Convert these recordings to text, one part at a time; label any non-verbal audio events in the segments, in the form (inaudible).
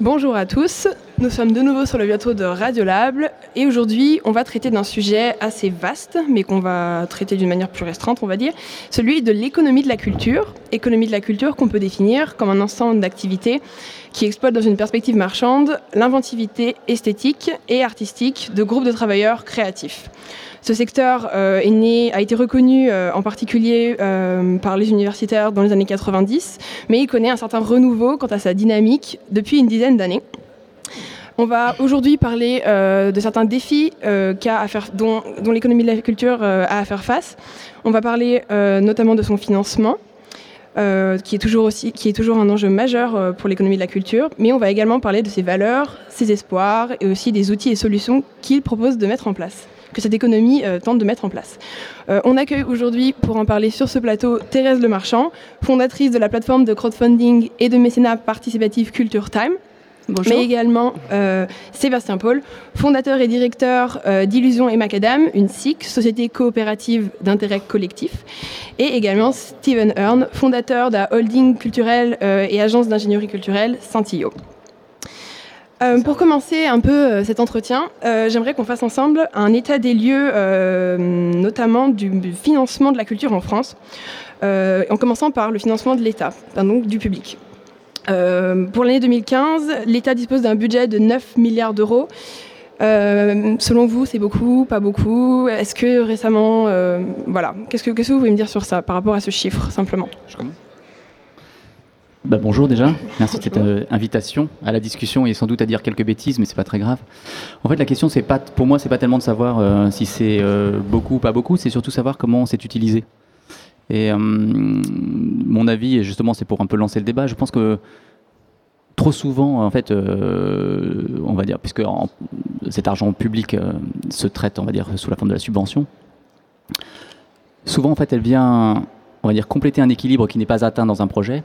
Bonjour à tous, nous sommes de nouveau sur le plateau de Radiolab et aujourd'hui on va traiter d'un sujet assez vaste mais qu'on va traiter d'une manière plus restreinte on va dire, celui de l'économie de la culture. Économie de la culture qu'on peut définir comme un ensemble d'activités qui exploitent dans une perspective marchande l'inventivité esthétique et artistique de groupes de travailleurs créatifs. Ce secteur euh, a été reconnu euh, en particulier euh, par les universitaires dans les années 90, mais il connaît un certain renouveau quant à sa dynamique depuis une dizaine d'années. On va aujourd'hui parler de certains défis dont, l'économie de la culture a à faire face. On va parler notamment de son financement, qui est toujours un enjeu majeur pour l'économie de la culture, mais on va également parler de ses valeurs, ses espoirs et aussi des outils et solutions qu'il propose de mettre en place que cette économie euh, tente de mettre en place. Euh, on accueille aujourd'hui pour en parler sur ce plateau Thérèse Lemarchand, fondatrice de la plateforme de crowdfunding et de mécénat participatif Culture Time. Bonjour. mais également euh, Sébastien Paul, fondateur et directeur d'Illusion et Macadam, une SIC, société coopérative d'intérêt collectif, et également Steven Hearn, fondateur de la holding culturelle et agence d'ingénierie culturelle Santillot. Euh, pour commencer un peu euh, cet entretien, euh, j'aimerais qu'on fasse ensemble un état des lieux, notamment du, financement de la culture en France, en commençant par le financement de l'État, donc du public. pour l'année 2015, l'État dispose d'un budget de 9 milliards d'euros. selon vous, c'est beaucoup, pas beaucoup? Est-ce que récemment, voilà, qu'est-ce que, qu'est-ce que vous pouvez me dire sur ça par rapport à ce chiffre simplement? Bah, bonjour déjà, merci de cette euh, invitation à la discussion et sans doute à dire quelques bêtises, mais c'est pas très grave. En fait, la question, c'est pas, pour moi, c'est pas tellement de savoir euh, si c'est euh, beaucoup ou pas beaucoup, c'est surtout savoir comment c'est utilisé. Et mon avis, et justement, c'est pour un peu lancer le débat. Je pense que trop souvent, en fait, on va dire, puisque cet argent public se traite, on va dire, sous la forme de la subvention, souvent, en fait, elle vient, on va dire, compléter un équilibre qui n'est pas atteint dans un projet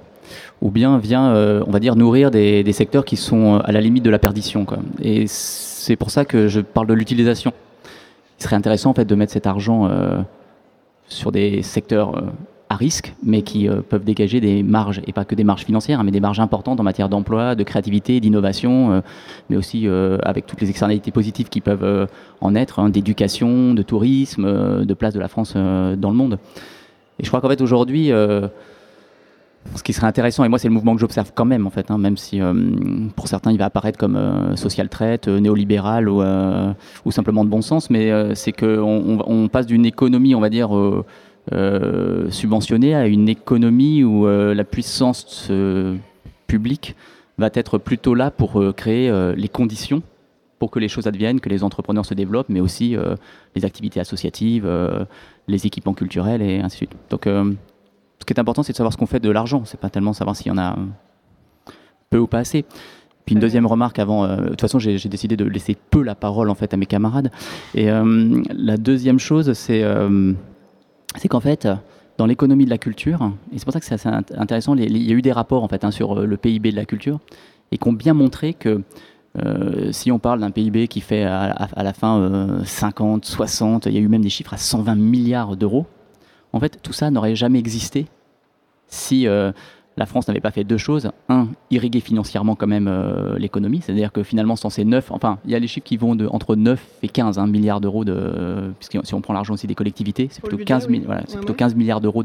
ou bien vient, euh, on va dire, nourrir des, secteurs qui sont euh, à la limite de la perdition. Et c'est pour ça que je parle de l'utilisation. Il serait intéressant en fait de mettre cet argent euh, sur des secteurs à risque, mais qui peuvent dégager des marges, et pas que des marges financières, hein, mais des marges importantes en matière d'emploi, de créativité, d'innovation, mais aussi avec toutes les externalités positives qui peuvent en être, hein, d'éducation, de tourisme, de place de la France dans le monde. Et je crois qu'en fait aujourd'hui, ce qui serait intéressant, et moi c'est le mouvement que j'observe quand même en fait, hein, même si euh, pour certains il va apparaître comme euh, social traite, euh, néolibéral ou, ou, simplement de bon sens, mais c'est qu'on on passe d'une économie, on va dire, subventionnée à une économie où la puissance publique va être plutôt là pour créer les conditions pour que les choses adviennent, que les entrepreneurs se développent, mais aussi les activités associatives, les équipements culturels et ainsi de suite. Donc ce qui est important, c'est de savoir ce qu'on fait de l'argent. C'est pas tellement savoir s'il y en a peu ou pas assez. Puis une deuxième remarque avant, euh, de toute façon j'ai décidé de laisser peu la parole en fait à mes camarades. Et euh, la deuxième chose, euh, c'est qu'en fait, dans l'économie de la culture, et c'est pour ça que c'est assez intéressant, il y a eu des rapports en fait hein, sur le PIB de la culture, et qui ont bien montré que si on parle d'un PIB qui fait à, à la fin 50, 60, il y a eu même des chiffres à 120 milliards d'euros, en fait, tout ça n'aurait jamais existé si euh, la France n'avait pas fait deux choses. Un, irriguer financièrement quand même euh, l'économie, c'est-à-dire que finalement, sans ces 9, enfin, il y a les chiffres qui vont de, entre 9 et 15 hein, milliards d'euros, de, puisque si on prend l'argent aussi des collectivités, c'est plutôt, 15, plutôt 15 milliards d'euros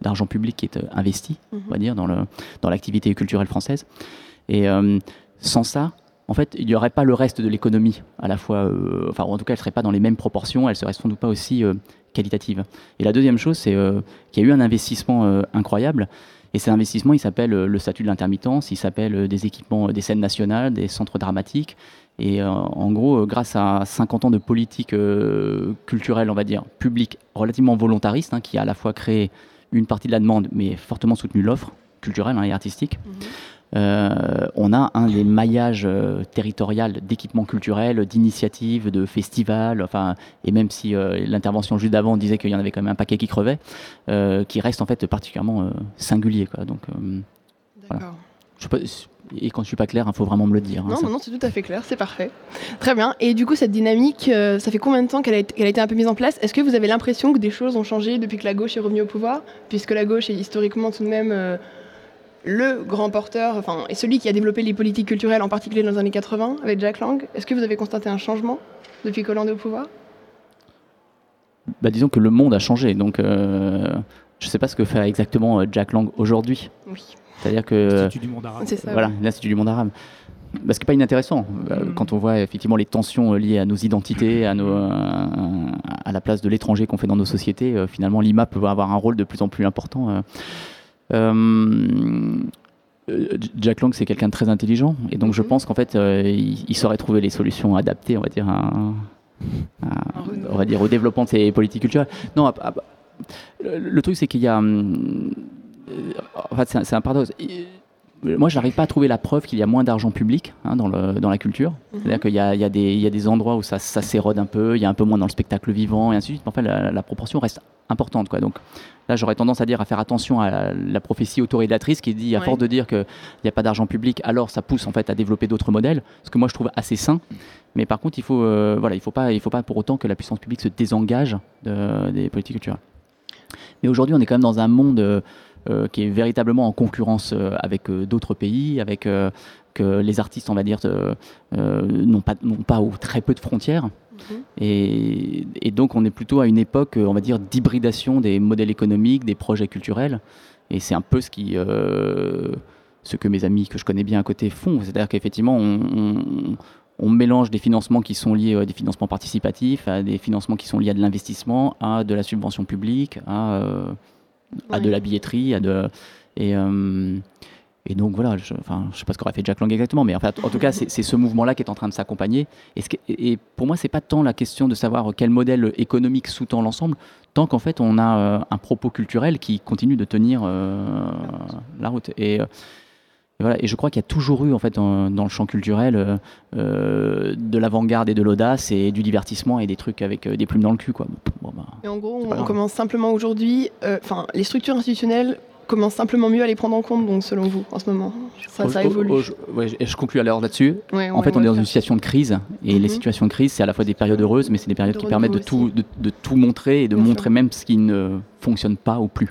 d'argent public qui est euh, investi, on va mhm. dire, dans l'activité dans culturelle française. Et sans ça, en fait, il n'y aurait pas le reste de l'économie à la fois, enfin, en tout cas, elle ne serait pas dans les mêmes proportions, elle serait sans doute pas aussi qualitative. Et la deuxième chose, c'est euh, qu'il y a eu un investissement euh, incroyable. Et cet investissement, il s'appelle euh, le statut de l'intermittence, il s'appelle des équipements, des scènes nationales, des centres dramatiques. Et en gros, grâce à 50 ans de politique culturelle, on va dire, publique, relativement volontariste, hein, qui a à la fois créé une partie de la demande, mais fortement soutenu l'offre culturelle hein, et artistique, mhm. Euh, on a un des maillages euh, territoriaux d'équipements culturels, d'initiatives, de festivals, enfin, et même si euh, l'intervention juste d'avant disait qu'il y en avait quand même un paquet qui crevait, qui reste en fait particulièrement singulier. Quoi. Donc, voilà. et quand je suis pas clair, il faut vraiment me le dire. Hein, non, non, non, c'est tout à fait clair, c'est parfait. Très bien. Et du coup, cette dynamique, ça fait combien de temps qu'elle a, a, été un peu mise en place? Est-ce que vous avez l'impression que des choses ont changé depuis que la gauche est revenue au pouvoir? Puisque la gauche est historiquement tout de même le grand porteur, enfin, et celui qui a développé les politiques culturelles, en particulier dans les années 80, avec Jack Lang. Est-ce que vous avez constaté un changement depuis qu'Hollande est au pouvoir? Bah, Disons que le monde a changé, donc euh, je ne sais pas ce que fait exactement euh, Jack Lang aujourd'hui. Oui. C'est-à-dire que. L'Institut du monde arabe. C'est ça. Voilà, l'Institut du monde arabe. Bah, ce qui n'est pas inintéressant, euh, Mm. quand on voit effectivement les tensions liées à nos identités, à, nos, à la place de l'étranger qu'on fait dans nos sociétés, finalement l'IMA peut avoir un rôle de plus en plus important. Euh. Jack Lang, c'est quelqu'un de très intelligent, et donc je Mhm. pense qu'en fait, euh, il, il saurait trouver les solutions adaptées, on va dire, à, à- on va dire, au développement de ces politiques culturelles. Non, à- le, le truc, c'est qu'il y a. hum, euh, en fait, c'est un, paradoxe. Il- Moi, je n'arrive pas à trouver la preuve qu'il y a moins d'argent public hein, dans, le, dans la culture. Mhm. C'est-à-dire qu'il y, a- y, des- il y a des endroits où ça, ça s'érode un peu, il y a un peu moins dans le spectacle vivant, et ainsi de suite. Mais enfin, la, la proportion reste importante. Quoi. Donc là, j'aurais tendance à dire à faire attention à la, la prophétie autorédatrice qui dit, à Ouais. force de dire qu'il n'y a pas d'argent public, alors ça pousse en fait à développer d'autres modèles, ce que moi je trouve assez sain. Mais par contre, il faut, euh, voilà, il faut pas, il faut pas pour autant que la puissance publique se désengage de- des politiques culturelles. Mais aujourd'hui, on est quand même dans un monde euh, euh, qui est véritablement en concurrence euh, avec euh, d'autres pays, avec euh, que les artistes, on va dire, euh, euh, n'ont pas, ou très peu de frontières. Mhm. Et, et donc, on est plutôt à une époque, euh, on va dire, d'hybridation des modèles économiques, des projets culturels. Et c'est un peu ce qui, euh, ce que mes amis que je connais bien à côté font. C'est-à-dire qu'effectivement, on, on- on mélange des financements qui sont liés à des financements participatifs, à des financements qui sont liés à de l'investissement, à de la subvention publique, à, euh, à de la billetterie, à de et euh, et donc voilà, je, enfin, je sais pas ce qu'aurait fait Jack Lang exactement, mais en, fait, en tout cas, c'est ce mouvement-là qui est en train de s'accompagner. Et, pour moi, c'est pas tant la question de savoir quel modèle économique sous-tend l'ensemble, tant qu'en fait, on a euh, un propos culturel qui continue de tenir euh, la route. Et, et voilà, et je crois qu'il y a toujours eu en fait dans, dans le champ culturel euh, euh, de l'avant-garde et de l'audace et du divertissement et des trucs avec euh, des plumes dans le cul quoi. Bon, bah, Et en gros, on, grave. commence simplement aujourd'hui, euh, enfin, les structures institutionnelles commencent simplement mieux à les prendre en compte, donc selon vous, en ce moment Ça, ça évolue. ouais, je conclue alors là-dessus. Ouais, En fait, on est dans une situation de crise, et les Mhm. situations de crise, c'est à la fois des périodes heureuses, mais c'est des périodes De qui permettent de tout, de, de tout montrer et de Bien sûr. montrer même ce qui ne fonctionne pas ou plus.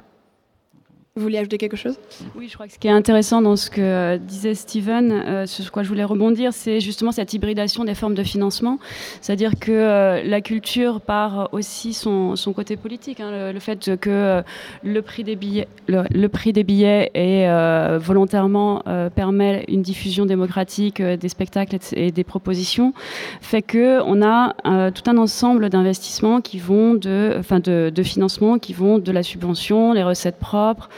Vous voulez ajouter quelque chose? Oui, je crois que ce qui est intéressant dans ce que euh, disait Steven, euh, sur quoi je voulais rebondir, c'est justement cette hybridation des formes de financement. C'est-à-dire que euh, la culture part aussi son, son côté politique. hein, le, fait que euh, le prix des billets, le, prix des billets est volontairement permet une diffusion démocratique des spectacles et, des propositions, fait que on a tout un ensemble d'investissements qui vont de, enfin de, de financement qui vont de la subvention, les recettes propres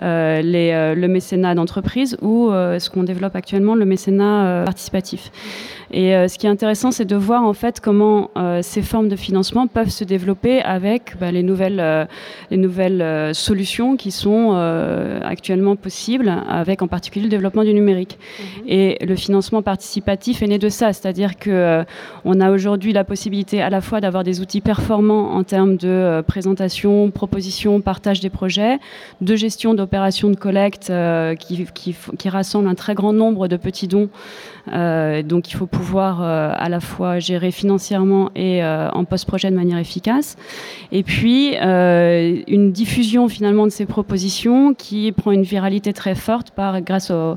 les, euh, le mécénat d'entreprise ou euh, ce qu'on développe actuellement, le mécénat euh, participatif. Et euh, ce qui est intéressant, c'est de voir en fait comment euh, ces formes de financement peuvent se développer avec bah, les nouvelles, euh, les nouvelles euh, solutions qui sont euh, actuellement possibles, avec en particulier le développement du numérique. Et le financement participatif est né de ça, c'est-à-dire que euh, on a aujourd'hui la possibilité à la fois d'avoir des outils performants en termes de euh, présentation, proposition, partage des projets, de gestion d'opérations de collecte euh, qui, qui, rassemblent un très grand nombre de petits dons. Euh, donc il faut pouvoir euh, à la fois gérer financièrement et en post-projet de manière efficace. Et puis une diffusion finalement de ces propositions qui prend une viralité très forte par, grâce au,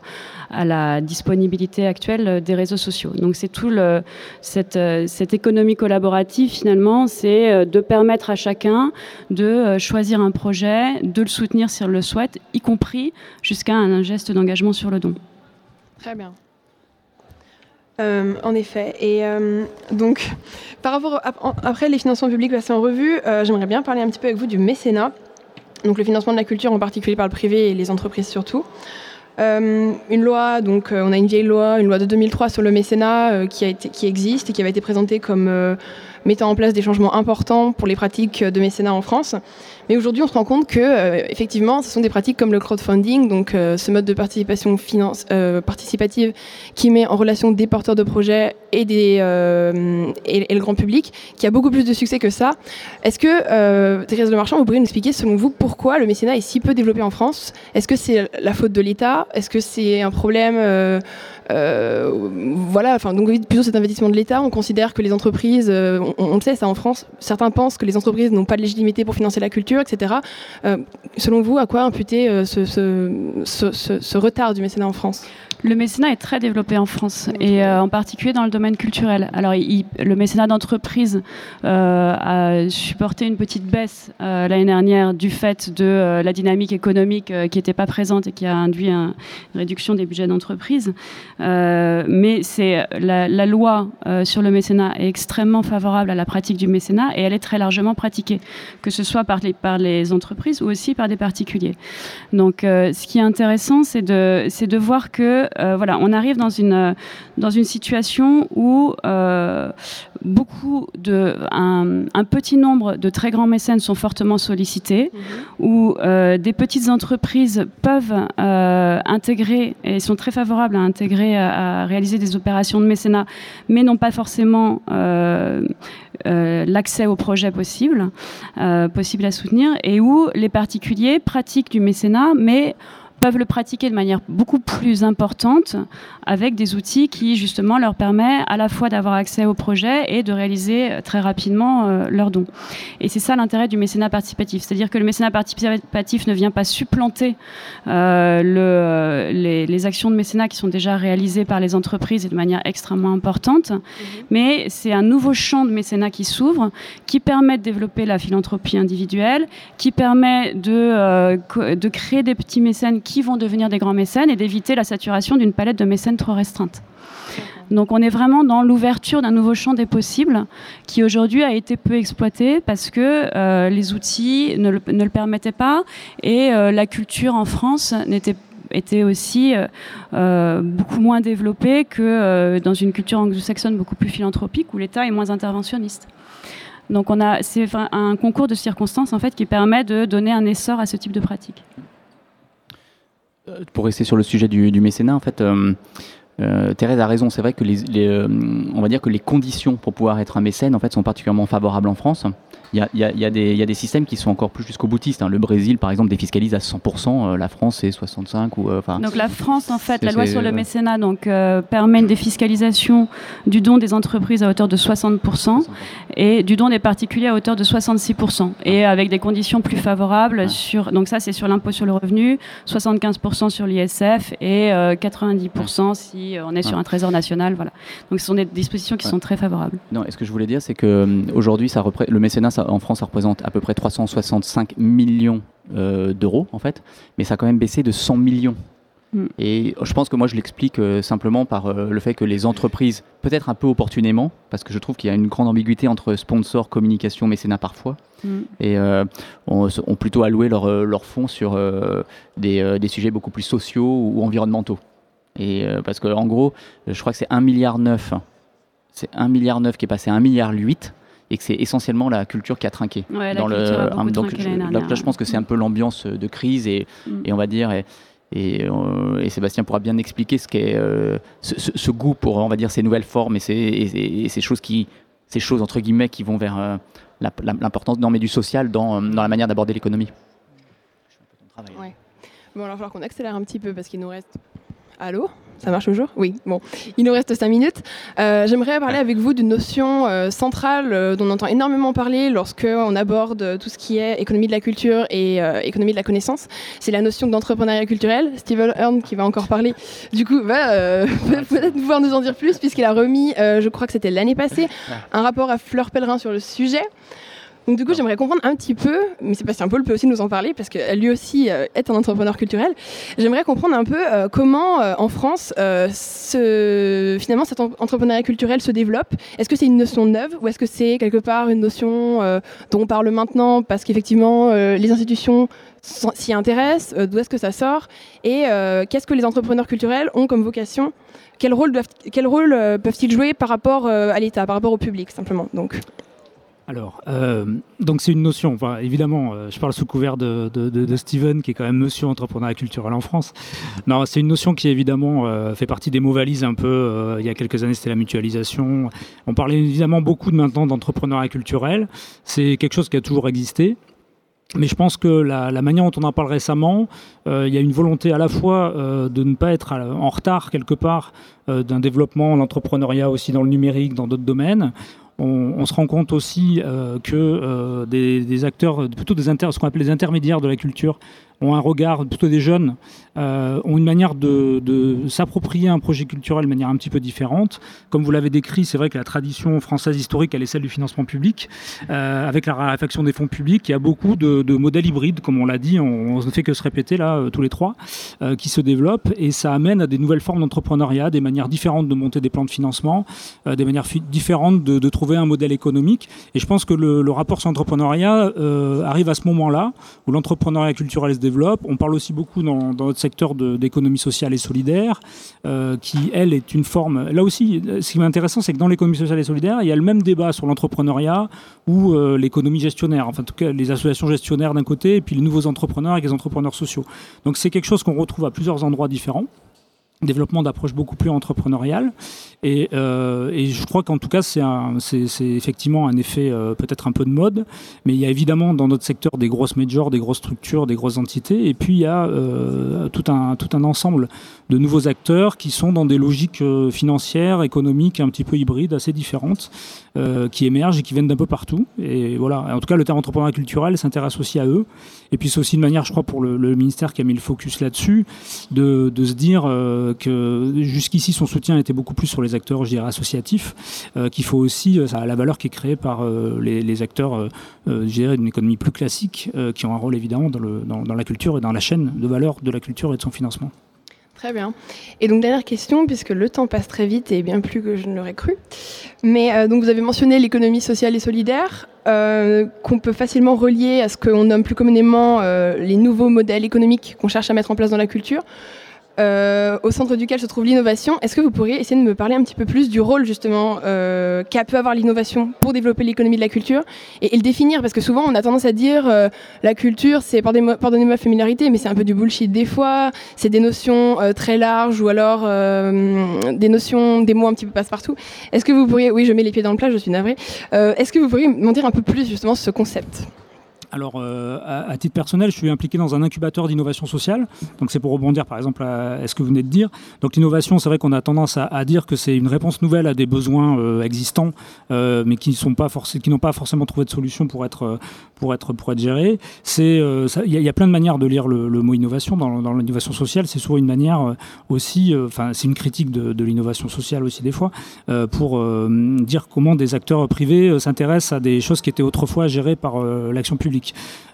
à la disponibilité actuelle des réseaux sociaux. Donc c'est tout euh, cette économie collaborative finalement, c'est euh, de permettre à chacun de euh, choisir un projet, de le soutenir s'il le souhaite, y compris jusqu'à un geste d'engagement sur le don. Très bien. Euh, en effet. Et euh, donc, par rapport après les financements publics passés en revue, euh, j'aimerais bien parler un petit peu avec vous du mécénat. Donc le financement de la culture en particulier par le privé et les entreprises surtout. Euh, une loi, donc euh, on a une vieille loi, une loi de 2003 sur le mécénat euh, qui, a été, qui existe et qui avait été présentée comme mettant en place des changements importants pour les pratiques de mécénat en France. Mais aujourd'hui, on se rend compte que, euh, effectivement, ce sont des pratiques comme le crowdfunding, donc euh, ce mode de participation euh, participative qui met en relation des porteurs de projets et, et, le grand public, qui a beaucoup plus de succès que ça. Est-ce que, Thérèse Le Marchand, vous pourriez nous expliquer, selon vous, pourquoi le mécénat est si peu développé en France? Est-ce que c'est la faute de l'État? Est-ce que c'est un problème euh, euh, voilà, enfin, donc plutôt cet investissement de l'État, on considère que les entreprises euh, on, le sait, ça en France, certains pensent que les entreprises n'ont pas de légitimité pour financer la culture, etc. selon vous, à quoi imputer ce retard du mécénat en France? Le mécénat est très développé en France et euh, en particulier dans le domaine culturel. Alors, le mécénat d'entreprise euh, a supporté une petite baisse euh, l'année dernière du fait de la dynamique économique qui n'était pas présente et qui a induit une réduction des budgets d'entreprise. mais c'est la, loi sur le mécénat est extrêmement favorable à la pratique du mécénat et elle est très largement pratiquée, que ce soit par les, par les entreprises ou aussi par des particuliers. Donc, ce qui est intéressant, c'est de, de voir que voilà, on arrive dans une, dans une situation où euh, beaucoup de, un, petit nombre de très grands mécènes sont fortement sollicités, mhm. où euh, des petites entreprises peuvent intégrer et sont très favorables à intégrer, à, réaliser des opérations de mécénat, mais n'ont pas forcément l'accès au projet possible, possible à soutenir, et où les particuliers pratiquent du mécénat, mais peuvent le pratiquer de manière beaucoup plus importante avec des outils qui justement leur permettent à la fois d'avoir accès au projet et de réaliser euh, très rapidement euh, leurs dons. Et c'est ça l'intérêt du mécénat participatif, c'est-à-dire que le mécénat participatif ne vient pas supplanter euh, le, les, actions de mécénat qui sont déjà réalisées par les entreprises et de manière extrêmement importante, mhm. mais c'est un nouveau champ de mécénat qui s'ouvre, qui permet de développer la philanthropie individuelle, qui permet de, de créer des petits mécènes qui vont devenir des grands mécènes et d'éviter la saturation d'une palette de mécènes trop restreinte. Donc on est vraiment dans l'ouverture d'un nouveau champ des possibles qui aujourd'hui a été peu exploité parce que euh, les outils ne le, permettaient pas et euh, la culture en France n'était était aussi euh, beaucoup moins développée que dans une culture anglo-saxonne beaucoup plus philanthropique où l'État est moins interventionniste. Donc c'est un concours de circonstances en fait qui permet de donner un essor à ce type de pratique. Euh, pour rester sur le sujet du, mécénat, en fait, euh, euh, Thérèse a raison. C'est vrai que les, on va dire que les conditions pour pouvoir être un mécène, en fait, sont particulièrement favorables en France. Il y, y, y a, des systèmes qui sont encore plus jusqu'au boutiste. Hein. Le Brésil, par exemple, défiscalise à 100%. Euh, la France, c'est 65 ou. Euh, donc la France, en fait, la loi sur le mécénat donc, euh, permet une défiscalisation du don des entreprises à hauteur de 60% et du don des particuliers à hauteur de 66%. Et avec des conditions plus favorables sur. Donc ça, c'est sur l'impôt sur le revenu, 75% sur l'ISF et 90% si on est sur un trésor national. Voilà. Donc ce sont des dispositions qui sont très favorables. Non, et ce que je voulais dire, c'est que aujourd'hui, le mécénat, ça en France, ça représente à peu près 365 millions euh, d'euros, en fait, mais ça a quand même baissé de 100 millions. Hmm. Et je pense que moi, je l'explique euh, simplement par euh, le fait que les entreprises, peut-être un peu opportunément, parce que je trouve qu'il y a une grande ambiguïté entre sponsor, communication, mécénat parfois, hmm. et ont, plutôt alloué leurs fonds sur des, des, sujets beaucoup plus sociaux ou, environnementaux. Et parce qu'en gros, je crois que c'est 1,9 milliard. C'est 1,9 milliard qui est passé à 1,8 milliard et que c'est essentiellement la culture qui a trinqué. dans le, donc, là, je pense que c'est un peu l'ambiance de crise et, mm. et on va dire. Et, euh, et, Sébastien pourra bien expliquer ce qu'est euh, ce, goût pour on va dire ces nouvelles formes et ces, ces choses qui ces choses entre guillemets qui vont vers euh, l'importance non mais du social dans, dans la manière d'aborder l'économie. Ouais. Bon alors il va falloir qu'on accélère un petit peu parce qu'il nous reste Allô? Ça marche toujours? Oui. Bon, il nous reste cinq minutes. Euh, j'aimerais parler avec vous d'une notion euh, centrale euh, dont on entend énormément parler lorsque on aborde tout ce qui est économie de la culture et économie de la connaissance. C'est la notion d'entrepreneuriat culturel. Steven Hearn, qui va encore parler, du coup, va (laughs) peut-être pouvoir nous en dire plus puisqu'il a remis, je crois que c'était l'année passée, un rapport à Fleur Pellerin sur le sujet. Donc du coup, j'aimerais comprendre un petit peu, mais Sébastien Paul peut aussi nous en parler parce que lui aussi euh, est un entrepreneur culturel. J'aimerais comprendre un peu euh, comment euh, en France ce, finalement cet entrepreneuriat culturel se développe. Est-ce que c'est une notion neuve ou est-ce que c'est quelque part une notion dont on parle maintenant parce qu'effectivement les institutions s'y intéressent D'où est-ce que ça sort Et qu'est-ce que les entrepreneurs culturels ont comme vocation? Quel rôle, doivent, quel rôle peuvent-ils jouer par rapport à l'État, par rapport au public simplement Donc? Alors, euh, donc c'est une notion. Évidemment, euh, je parle sous couvert de, de, Steven, qui est quand même Monsieur entrepreneuriat culturel en France. Non, c'est une notion qui évidemment euh, fait partie des mots valises un peu. il y a quelques années, c'était la mutualisation. On parlait évidemment beaucoup de maintenant d'entrepreneuriat culturel. C'est quelque chose qui a toujours existé. Mais je pense que la, manière dont on en parle récemment, il y a une volonté à la fois de ne pas être en retard quelque part d'un développement, l'entrepreneuriat aussi dans le numérique, dans d'autres domaines on, se rend compte aussi que des, acteurs, plutôt des ce qu'on appelle les intermédiaires de la culture, ont un regard, plutôt des jeunes, euh, ont une manière de, s'approprier un projet culturel de manière un petit peu différente. Comme vous l'avez décrit, c'est vrai que la tradition française historique, elle est celle du financement public. Euh, avec la raréfaction des fonds publics, il y a beaucoup de, modèles hybrides, comme on l'a dit, on, ne fait que se répéter là, euh, tous les trois, qui se développent et ça amène à des nouvelles formes d'entrepreneuriat, des manières différentes de monter des plans de financement, des manières différentes de, trouver un modèle économique. Et je pense que le, rapport sur l'entrepreneuriat arrive à ce moment-là, où l'entrepreneuriat culturel se On parle aussi beaucoup dans, notre secteur d'économie sociale et solidaire, euh, qui, elle, est une forme... Là aussi, ce qui est intéressant, c'est que dans l'économie sociale et solidaire, il y a le même débat sur l'entrepreneuriat ou euh, l'économie gestionnaire, enfin, en tout cas, les associations gestionnaires d'un côté, et puis les nouveaux entrepreneurs et les entrepreneurs sociaux. Donc c'est quelque chose qu'on retrouve à plusieurs endroits différents développement d'approches beaucoup plus entrepreneuriales. Et, euh, et je crois qu'en tout cas, c'est effectivement un effet euh, peut-être un peu de mode, mais il y a évidemment dans notre secteur des grosses majors, des grosses structures, des grosses entités, et puis il y a euh, tout, un, tout un ensemble de nouveaux acteurs qui sont dans des logiques financières, économiques, un petit peu hybrides, assez différentes, qui émergent et qui viennent d'un peu partout. Et voilà, en tout cas, le terme entrepreneuriat culturel s'intéresse aussi à eux. Et puis c'est aussi une manière, je crois, pour le, ministère qui a mis le focus là-dessus, de, de, se dire que jusqu'ici son soutien était beaucoup plus sur les acteurs, je dirais, associatifs, euh, qu'il faut aussi, euh, ça a la valeur qui est créée par euh, les, acteurs, je dirais, d'une économie plus classique, qui ont un rôle évidemment dans, la culture et dans la chaîne de valeur de la culture et de son financement. Très bien. Et donc dernière question, puisque le temps passe très vite et bien plus que je ne l'aurais cru. Mais donc vous avez mentionné l'économie sociale et solidaire, qu'on peut facilement relier à ce qu'on nomme plus communément les nouveaux modèles économiques qu'on cherche à mettre en place dans la culture. Euh, au centre duquel se trouve l'innovation. Est-ce que vous pourriez essayer de me parler un petit peu plus du rôle justement euh, qu'a pu avoir l'innovation pour développer l'économie de la culture et, le définir? Parce que souvent on a tendance à dire euh, la culture c'est, pardonnez-moi la familiarité, mais c'est un peu du bullshit des fois, c'est des notions très larges ou alors des notions, des mots un petit peu passe-partout. Est-ce que vous pourriez, oui je mets les pieds dans le plat, je suis navrée, est-ce que vous pourriez m'en dire un peu plus justement sur ce concept? Alors, euh, à, titre personnel, je suis impliqué dans un incubateur d'innovation sociale. Donc, c'est pour rebondir, par exemple, à, ce que vous venez de dire. Donc, l'innovation, c'est vrai qu'on a tendance à, dire que c'est une réponse nouvelle à des besoins euh, existants, euh, mais qui n'ont pas, pas, forcément trouvé de solution pour être, pour être, pour être gérés. Il y, a plein de manières de lire le, mot innovation. Dans, l'innovation sociale, c'est souvent une manière aussi, enfin, c'est une critique de, de l'innovation sociale aussi, des fois, pour dire comment des acteurs privés s'intéressent à des choses qui étaient autrefois gérées par l'action publique.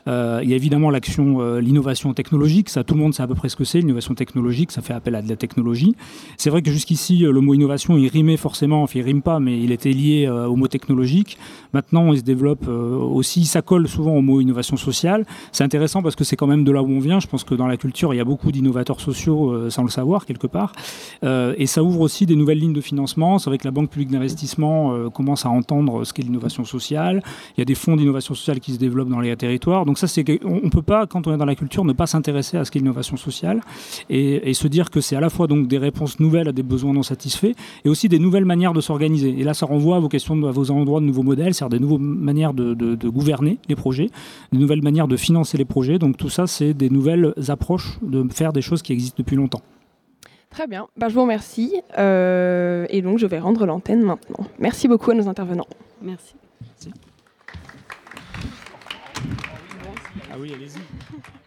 Euh, il y a évidemment l'action, euh, l'innovation technologique. Ça, tout le monde sait à peu près ce que c'est. L'innovation technologique, ça fait appel à de la technologie. C'est vrai que jusqu'ici, euh, le mot innovation, il rimait forcément. Enfin, il rime pas, mais il était lié au mot technologique. Maintenant, il se développe aussi. Ça colle souvent au mot innovation sociale. C'est intéressant parce que c'est quand même de là où on vient. Je pense que dans la culture, il y a beaucoup d'innovateurs sociaux sans le savoir quelque part. et ça ouvre aussi des nouvelles lignes de financement. C'est vrai que la Banque publique d'investissement commence à entendre ce qu'est l'innovation sociale. Il y a des fonds d'innovation sociale qui se développent dans les territoires. Donc ça, c'est on, peut pas, quand on est dans la culture, ne pas s'intéresser à ce qu'est l'innovation sociale et, se dire que c'est à la fois donc des réponses nouvelles à des besoins non satisfaits et aussi des nouvelles manières de s'organiser. Et là, ça renvoie à vos questions, à vos endroits de nouveaux modèles, c'est-à-dire des nouvelles manières de, gouverner les projets, des nouvelles manières de financer les projets. Donc tout ça, c'est des nouvelles approches de faire des choses qui existent depuis longtemps. Très bien, bah, je vous remercie. Euh, et donc, je vais rendre l'antenne maintenant. Merci beaucoup à nos intervenants. Merci. Ah oui, allez-y.